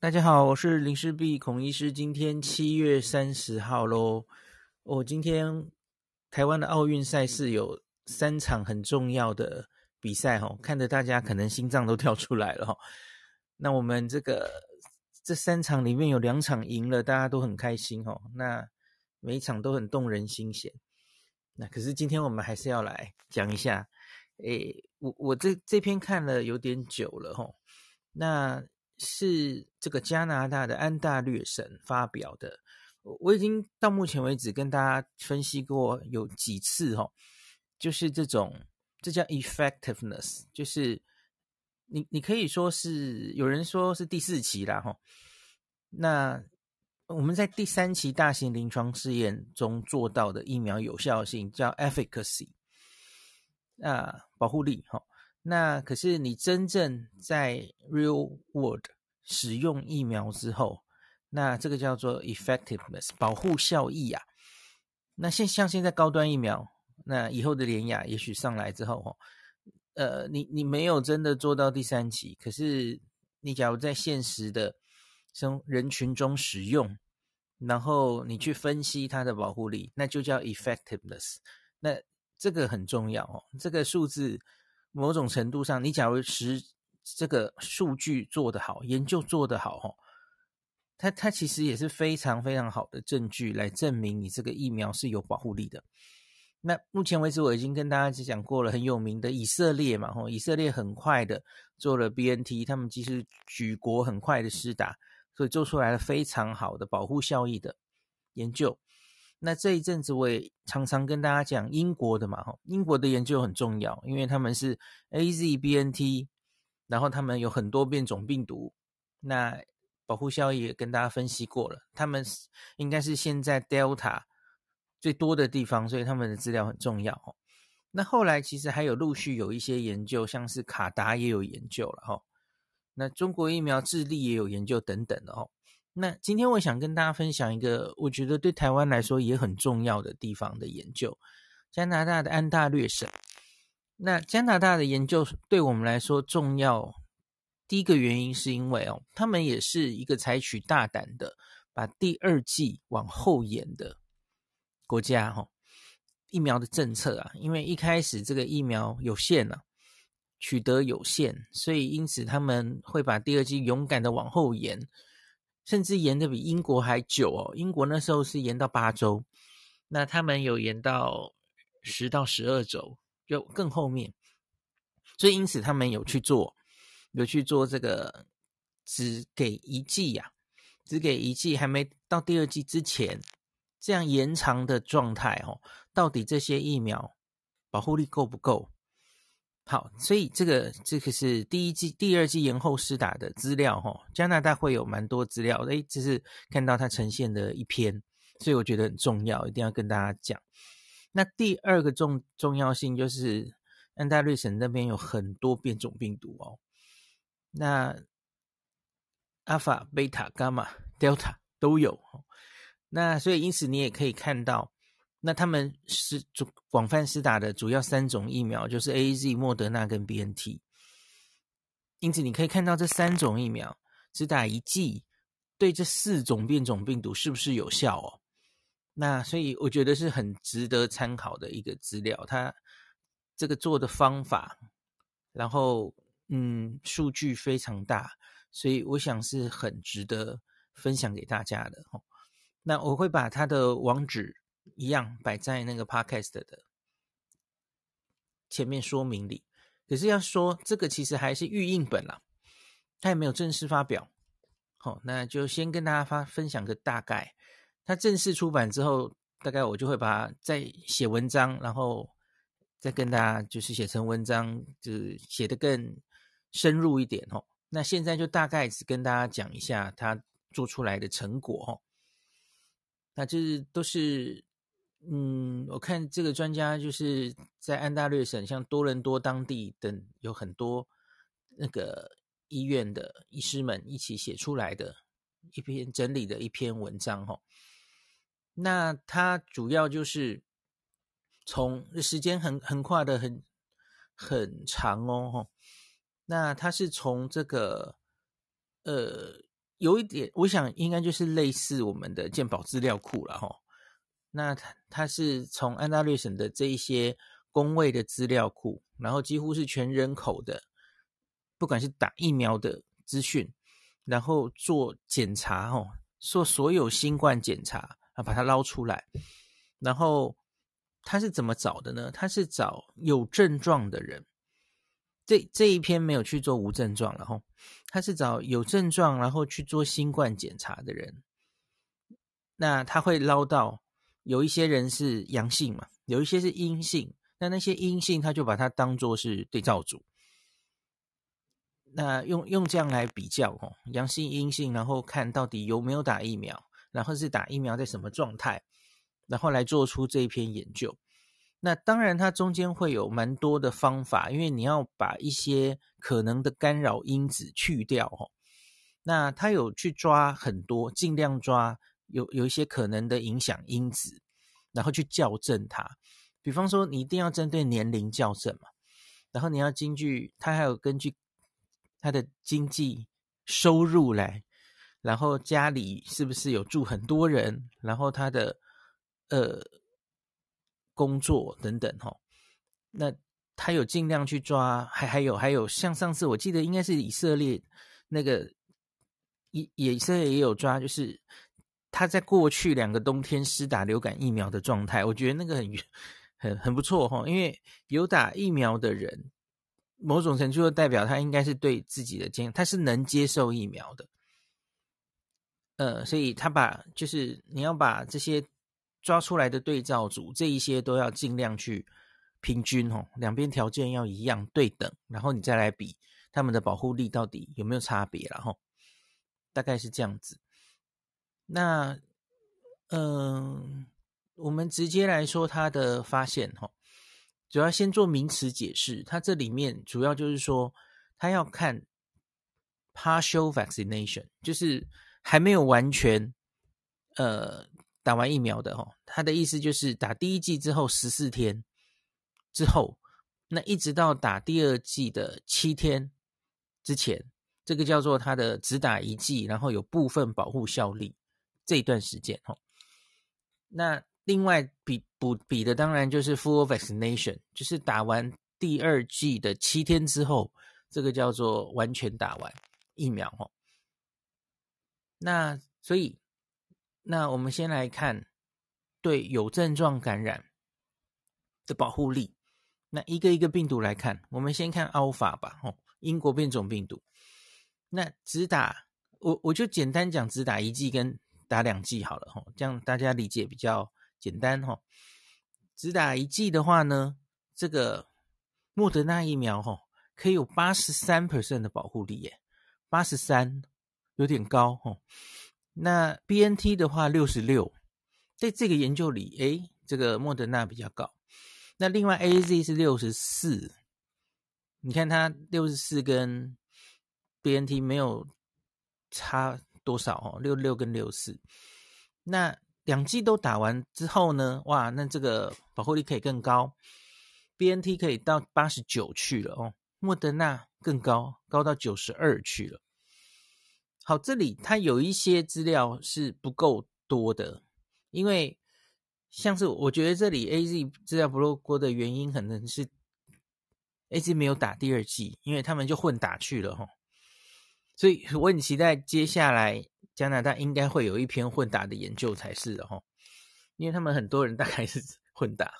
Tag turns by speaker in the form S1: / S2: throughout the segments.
S1: 大家好，我是林氏璧孔医师。今天七月三十号喽。我、今天台湾的奥运赛事有三场很重要的比赛哈，看得大家可能心脏都跳出来了哈。那我们这个这三场里面有两场赢了，大家都很开心哈。那每一场都很动人心弦。那可是今天我们还是要来讲一下，诶，我我这这篇看了有点久了哈。那是这个加拿大的安大略省发表的，我已经到目前为止跟大家分析过有几次哈，就是这种这叫 effectiveness，就是你你可以说是有人说是第四期啦哈，那我们在第三期大型临床试验中做到的疫苗有效性叫 efficacy，啊保护力哈。那可是你真正在 real world 使用疫苗之后，那这个叫做 effectiveness 保护效益啊。那现像现在高端疫苗，那以后的联雅也许上来之后，呃，你你没有真的做到第三期，可是你假如在现实的生人群中使用，然后你去分析它的保护力，那就叫 effectiveness。那这个很重要哦，这个数字。某种程度上，你假如是这个数据做得好，研究做得好，哈，它它其实也是非常非常好的证据来证明你这个疫苗是有保护力的。那目前为止，我已经跟大家讲过了，很有名的以色列嘛，吼，以色列很快的做了 BNT，他们其实举国很快的施打，所以做出来了非常好的保护效益的研究。那这一阵子我也常常跟大家讲英国的嘛，哈，英国的研究很重要，因为他们是 AZBNT，然后他们有很多变种病毒，那保护效益也跟大家分析过了，他们应该是现在 Delta 最多的地方，所以他们的资料很重要，哈。那后来其实还有陆续有一些研究，像是卡达也有研究了，哈。那中国疫苗智利也有研究等等的，哈。那今天我想跟大家分享一个我觉得对台湾来说也很重要的地方的研究，加拿大的安大略省。那加拿大的研究对我们来说重要，第一个原因是因为哦，他们也是一个采取大胆的把第二季往后延的国家哈。疫苗的政策啊，因为一开始这个疫苗有限啊，取得有限，所以因此他们会把第二季勇敢的往后延。甚至延的比英国还久哦，英国那时候是延到八周，那他们有延到十到十二周，就更后面。所以因此他们有去做，有去做这个只给一剂呀、只给一剂，还没到第二剂之前，这样延长的状态哦，到底这些疫苗保护力够不够？好，所以这个这个是第一季、第二季延后施打的资料哈。加拿大会有蛮多资料，诶，这是看到它呈现的一篇，所以我觉得很重要，一定要跟大家讲。那第二个重重要性就是安大略省那边有很多变种病毒哦，那阿尔法、贝塔、伽马、德尔塔都有，那所以因此你也可以看到。那他们是主广泛施打的主要三种疫苗，就是 AZ、莫德纳跟 BNT。因此，你可以看到这三种疫苗只打一剂，对这四种变种病毒是不是有效哦？那所以我觉得是很值得参考的一个资料。它这个做的方法，然后嗯，数据非常大，所以我想是很值得分享给大家的。那我会把它的网址。一样摆在那个 podcast 的前面说明里，可是要说这个其实还是预印本啦，它也没有正式发表。好，那就先跟大家发分享个大概。它正式出版之后，大概我就会把它再写文章，然后再跟大家就是写成文章，就是写得更深入一点哦。那现在就大概只跟大家讲一下它做出来的成果哦。那这都是。嗯，我看这个专家就是在安大略省，像多伦多当地等有很多那个医院的医师们一起写出来的一篇整理的一篇文章哈。那它主要就是从时间横横跨的很很长哦。那它是从这个呃有一点，我想应该就是类似我们的健保资料库了哈。那它它是从安大略省的这一些公卫的资料库，然后几乎是全人口的，不管是打疫苗的资讯，然后做检查哦，做所有新冠检查啊，把它捞出来，然后他是怎么找的呢？他是找有症状的人。这这一篇没有去做无症状，然后他是找有症状，然后去做新冠检查的人。那他会捞到有一些人是阳性嘛，有一些是阴性。那那些阴性，他就把它当做是对照组。那用用这样来比较哦，阳性阴性，然后看到底有没有打疫苗，然后是打疫苗在什么状态，然后来做出这一篇研究。那当然，它中间会有蛮多的方法，因为你要把一些可能的干扰因子去掉哦。那它有去抓很多，尽量抓有有一些可能的影响因子，然后去校正它。比方说，你一定要针对年龄校正嘛，然后你要根据它还有根据他的经济收入来，然后家里是不是有住很多人，然后他的呃。工作等等哈，那他有尽量去抓，还还有还有像上次我记得应该是以色列那个以以色列也有抓，就是他在过去两个冬天施打流感疫苗的状态，我觉得那个很很很不错哈，因为有打疫苗的人，某种程度就代表他应该是对自己的健，他是能接受疫苗的，呃，所以他把就是你要把这些。抓出来的对照组，这一些都要尽量去平均哦，两边条件要一样对等，然后你再来比他们的保护力到底有没有差别，然后大概是这样子。那嗯、我们直接来说它的发现哈，主要先做名词解释，它这里面主要就是说，它要看 partial vaccination，就是还没有完全呃。打完疫苗的哦，他的意思就是打第一剂之后十四天之后，那一直到打第二剂的七天之前，这个叫做他的只打一剂，然后有部分保护效力这一段时间哦。那另外比补比的当然就是 full vaccination，就是打完第二剂的七天之后，这个叫做完全打完疫苗哦。那所以。那我们先来看对有症状感染的保护力。那一个一个病毒来看，我们先看 Alpha 吧，哦，英国变种病毒。那只打我我就简单讲，只打一剂跟打两剂好了，哈，这样大家理解比较简单，哈。只打一剂的话呢，这个莫德纳疫苗，哈，可以有八十三 percent 的保护力耶，八十三有点高，哈。那 BNT 的话六十六，在这个研究里，诶，这个莫德纳比较高。那另外 AZ 是六十四，你看它六十四跟 BNT 没有差多少哦，六六跟六四。那两剂都打完之后呢，哇，那这个保护力可以更高，BNT 可以到八十九去了哦，莫德纳更高，高到九十二去了。好，这里它有一些资料是不够多的，因为像是我觉得这里 AZ 资料不够多的原因，可能是 AZ 没有打第二剂，因为他们就混打去了哈。所以我很期待接下来加拿大应该会有一篇混打的研究才是的哈，因为他们很多人大概是 混打。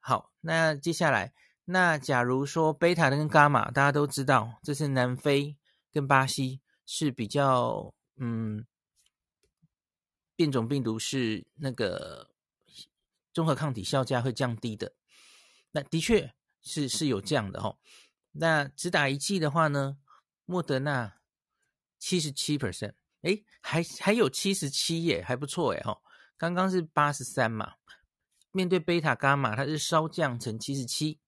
S1: 好，那接下来，那假如说贝塔跟伽马，大家都知道，这是南非跟巴西。是比较嗯，变种病毒是那个综合抗体效价会降低的，那的确是是有这样的哦。那只打一剂的话呢，莫德纳七十七 percent，诶，还还有七十七耶，还不错诶哈。刚刚是八十三嘛，面对贝塔伽马，它是稍降成七十七。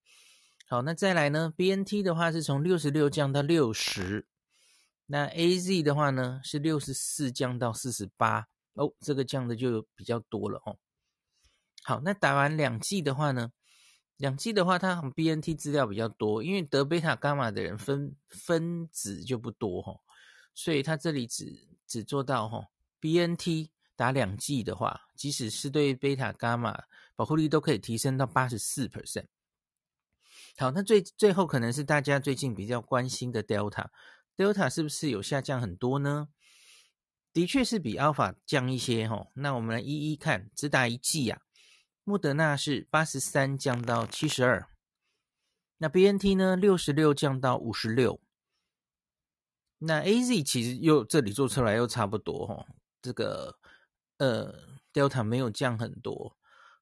S1: 好，那再来呢，BNT 的话是从六十六降到六十。那 AZ 的话呢，是六十四降到四十八哦，这个降的就比较多了哦。好，那打完两剂的话呢，两剂的话，它 BNT 资料比较多，因为得贝塔伽马的人分分子就不多哈、哦，所以它这里只只做到哈，BNT 打两剂的话，即使是对贝塔伽马保护力都可以提升到八十四 percent。好，那最最后可能是大家最近比较关心的 Delta，Delta 是不是有下降很多呢？的确是比 Alpha 降一些哈。那我们来一一看，只打一剂啊，莫德纳是八十三降到七十二，那 BNT 呢六十六降到五十六，那 AZ 其实又这里做出来又差不多哈，这个呃 Delta 没有降很多，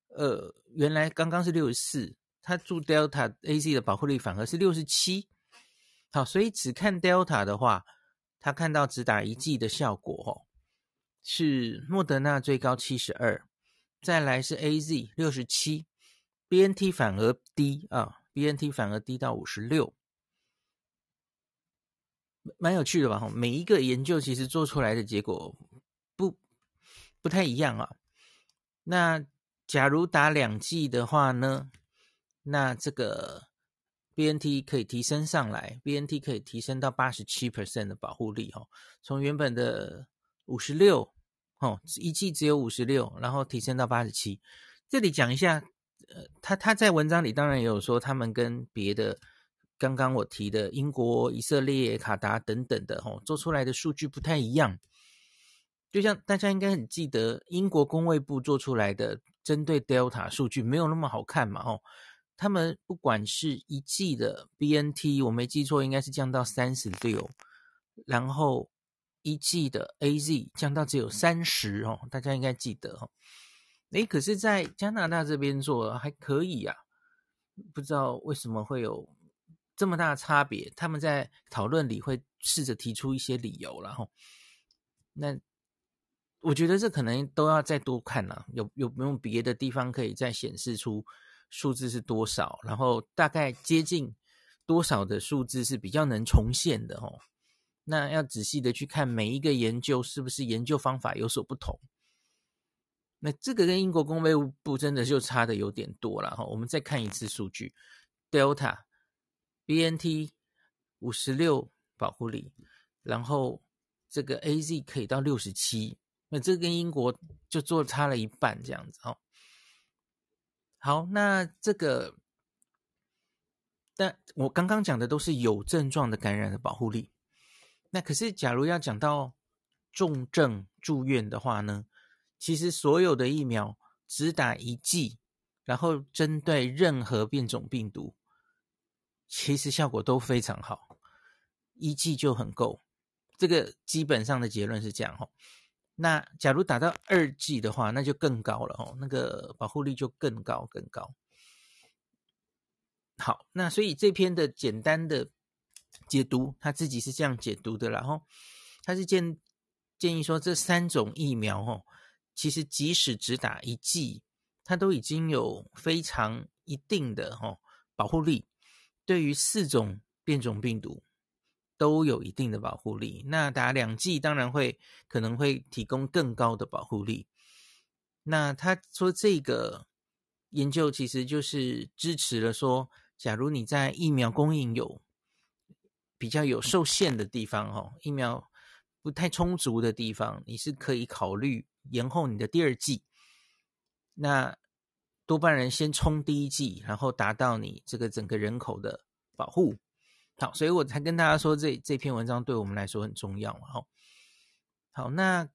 S1: 呃原来刚刚是六十四。它注 Delta AZ 的保护力反而是六十七，好，所以只看 Delta 的话，他看到只打一剂的效果哦，是莫德纳最高七十二，再来是 AZ 六十七，BNT 反而低啊，BNT 反而低到五十六，蛮有趣的吧？每一个研究其实做出来的结果不不太一样啊。那假如打两剂的话呢？那这个 BNT 可以提升上来，BNT 可以提升到八十七 percent 的保护力哦，从原本的五十六哦，一季只有五十六，然后提升到八十七。这里讲一下，呃，他他在文章里当然也有说，他们跟别的刚刚我提的英国、以色列、卡达等等的哦，做出来的数据不太一样。就像大家应该很记得，英国工卫部做出来的针对 Delta 数据没有那么好看嘛，哦。他们不管是一季的 BNT，我没记错，应该是降到三十六，然后一剂的 AZ 降到只有三十哦，大家应该记得哦。诶，可是，在加拿大这边做还可以呀，不知道为什么会有这么大的差别。他们在讨论里会试着提出一些理由，然后，那我觉得这可能都要再多看了，有有没有别的地方可以再显示出？数字是多少？然后大概接近多少的数字是比较能重现的哦？那要仔细的去看每一个研究是不是研究方法有所不同。那这个跟英国公卫部真的就差的有点多了哈。我们再看一次数据：Delta BNT 五十六保护力，然后这个 AZ 可以到六十七，那这跟英国就做差了一半这样子哦。好，那这个，但我刚刚讲的都是有症状的感染的保护力。那可是，假如要讲到重症住院的话呢？其实所有的疫苗只打一剂，然后针对任何变种病毒，其实效果都非常好，一剂就很够。这个基本上的结论是这样哈。那假如打到二剂的话，那就更高了哦，那个保护力就更高更高。好，那所以这篇的简单的解读，他自己是这样解读的，然后他是建建议说，这三种疫苗哦，其实即使只打一剂，它都已经有非常一定的哦保护力，对于四种变种病毒。都有一定的保护力，那打两剂当然会可能会提供更高的保护力。那他说这个研究其实就是支持了说，假如你在疫苗供应有比较有受限的地方，哦，疫苗不太充足的地方，你是可以考虑延后你的第二季。那多半人先冲第一季，然后达到你这个整个人口的保护。好，所以我才跟大家说这这篇文章对我们来说很重要。好，好，那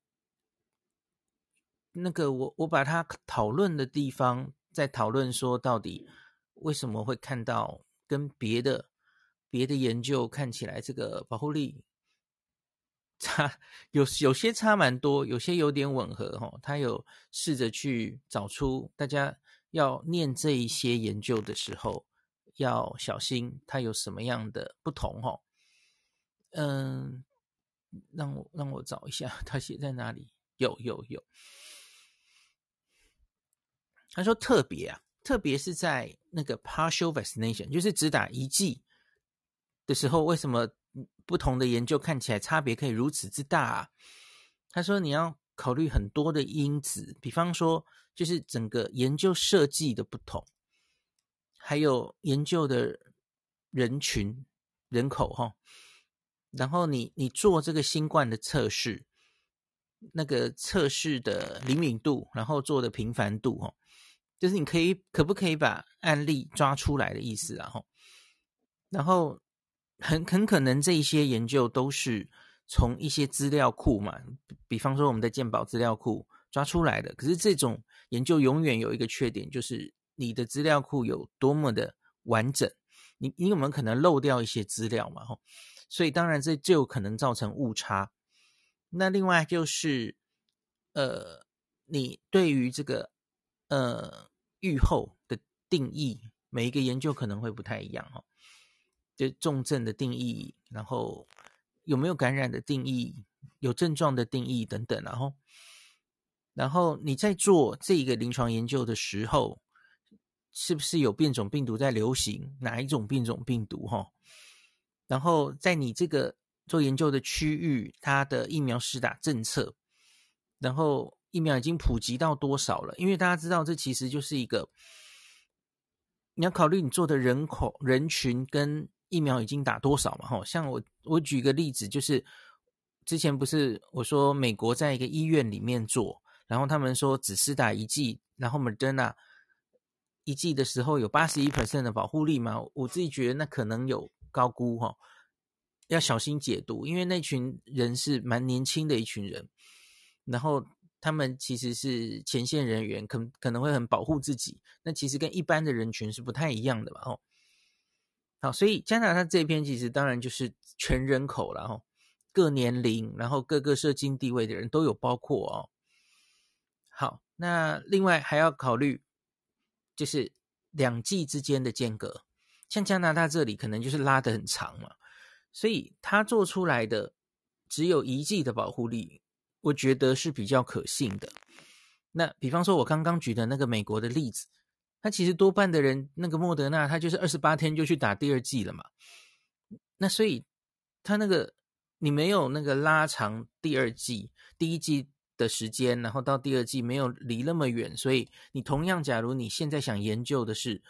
S1: 那个我我把它讨论的地方在讨论说，到底为什么会看到跟别的别的研究看起来这个保护力差有有些差蛮多，有些有点吻合哈。他有试着去找出大家要念这一些研究的时候。要小心，它有什么样的不同？哦，嗯，让我让我找一下，它写在哪里？有有有，他说特别啊，特别是在那个 partial vaccination，就是只打一剂的时候，为什么不同的研究看起来差别可以如此之大啊？他说你要考虑很多的因子，比方说就是整个研究设计的不同。还有研究的人群人口哈，然后你你做这个新冠的测试，那个测试的灵敏度，然后做的频繁度，哦，就是你可以可不可以把案例抓出来的意思，然后，然后很很可能这一些研究都是从一些资料库嘛，比方说我们的健保资料库抓出来的。可是这种研究永远有一个缺点，就是你的资料库有多么的完整，你你有没有可能漏掉一些资料嘛？吼。所以当然这就有可能造成误差。那另外就是，呃，你对于这个呃预后的定义，每一个研究可能会不太一样哈。就重症的定义，然后有没有感染的定义，有症状的定义等等，然后，然后你在做这个临床研究的时候，是不是有变种病毒在流行？哪一种变种病毒？哈？然后在你这个做研究的区域，它的疫苗施打政策，然后疫苗已经普及到多少了？因为大家知道，这其实就是一个你要考虑你做的人口人群跟疫苗已经打多少嘛？哈，像我我举个例子，就是之前不是我说美国在一个医院里面做，然后他们说只施打一剂，然后 Moderna 一剂的时候有八十一%的保护力嘛？我自己觉得那可能有。高估哈，要小心解读，因为那群人是蛮年轻的一群人，然后他们其实是前线人员，可可能会很保护自己，那其实跟一般的人群是不太一样的嘛，哦，好，所以加拿大这边其实当然就是全人口了，哈，各年龄，然后各个社经地位的人都有包括哦。好，那另外还要考虑就是两季之间的间隔。像加拿大这里可能就是拉得很长嘛，所以他做出来的只有一季的保护力，我觉得是比较可信的。那比方说，我刚刚举的那个美国的例子，他其实多半的人那个莫德纳，他就是二十八天就去打第二剂了嘛。那所以他那个你没有那个拉长第二剂、第一剂的时间，然后到第二剂没有离那么远，所以你同样，假如你现在想研究的是。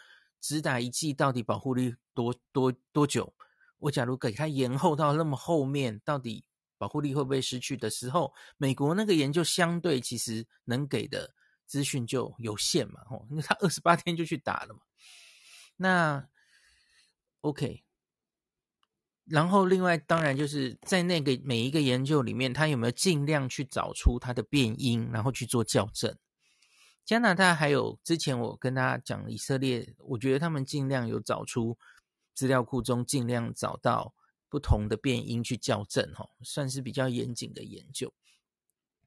S1: 只打一剂到底保护力多多多久？我假如给它延后到那么后面，到底保护力会不会失去的时候，美国那个研究相对其实能给的资讯就有限嘛，吼，那他二十八天就去打了嘛。那 OK，然后另外当然就是在那个每一个研究里面，他有没有尽量去找出它的变因，然后去做校正。加拿大还有之前我跟大家讲以色列，我觉得他们尽量有找出资料库中尽量找到不同的变因去校正，吼，算是比较严谨的研究。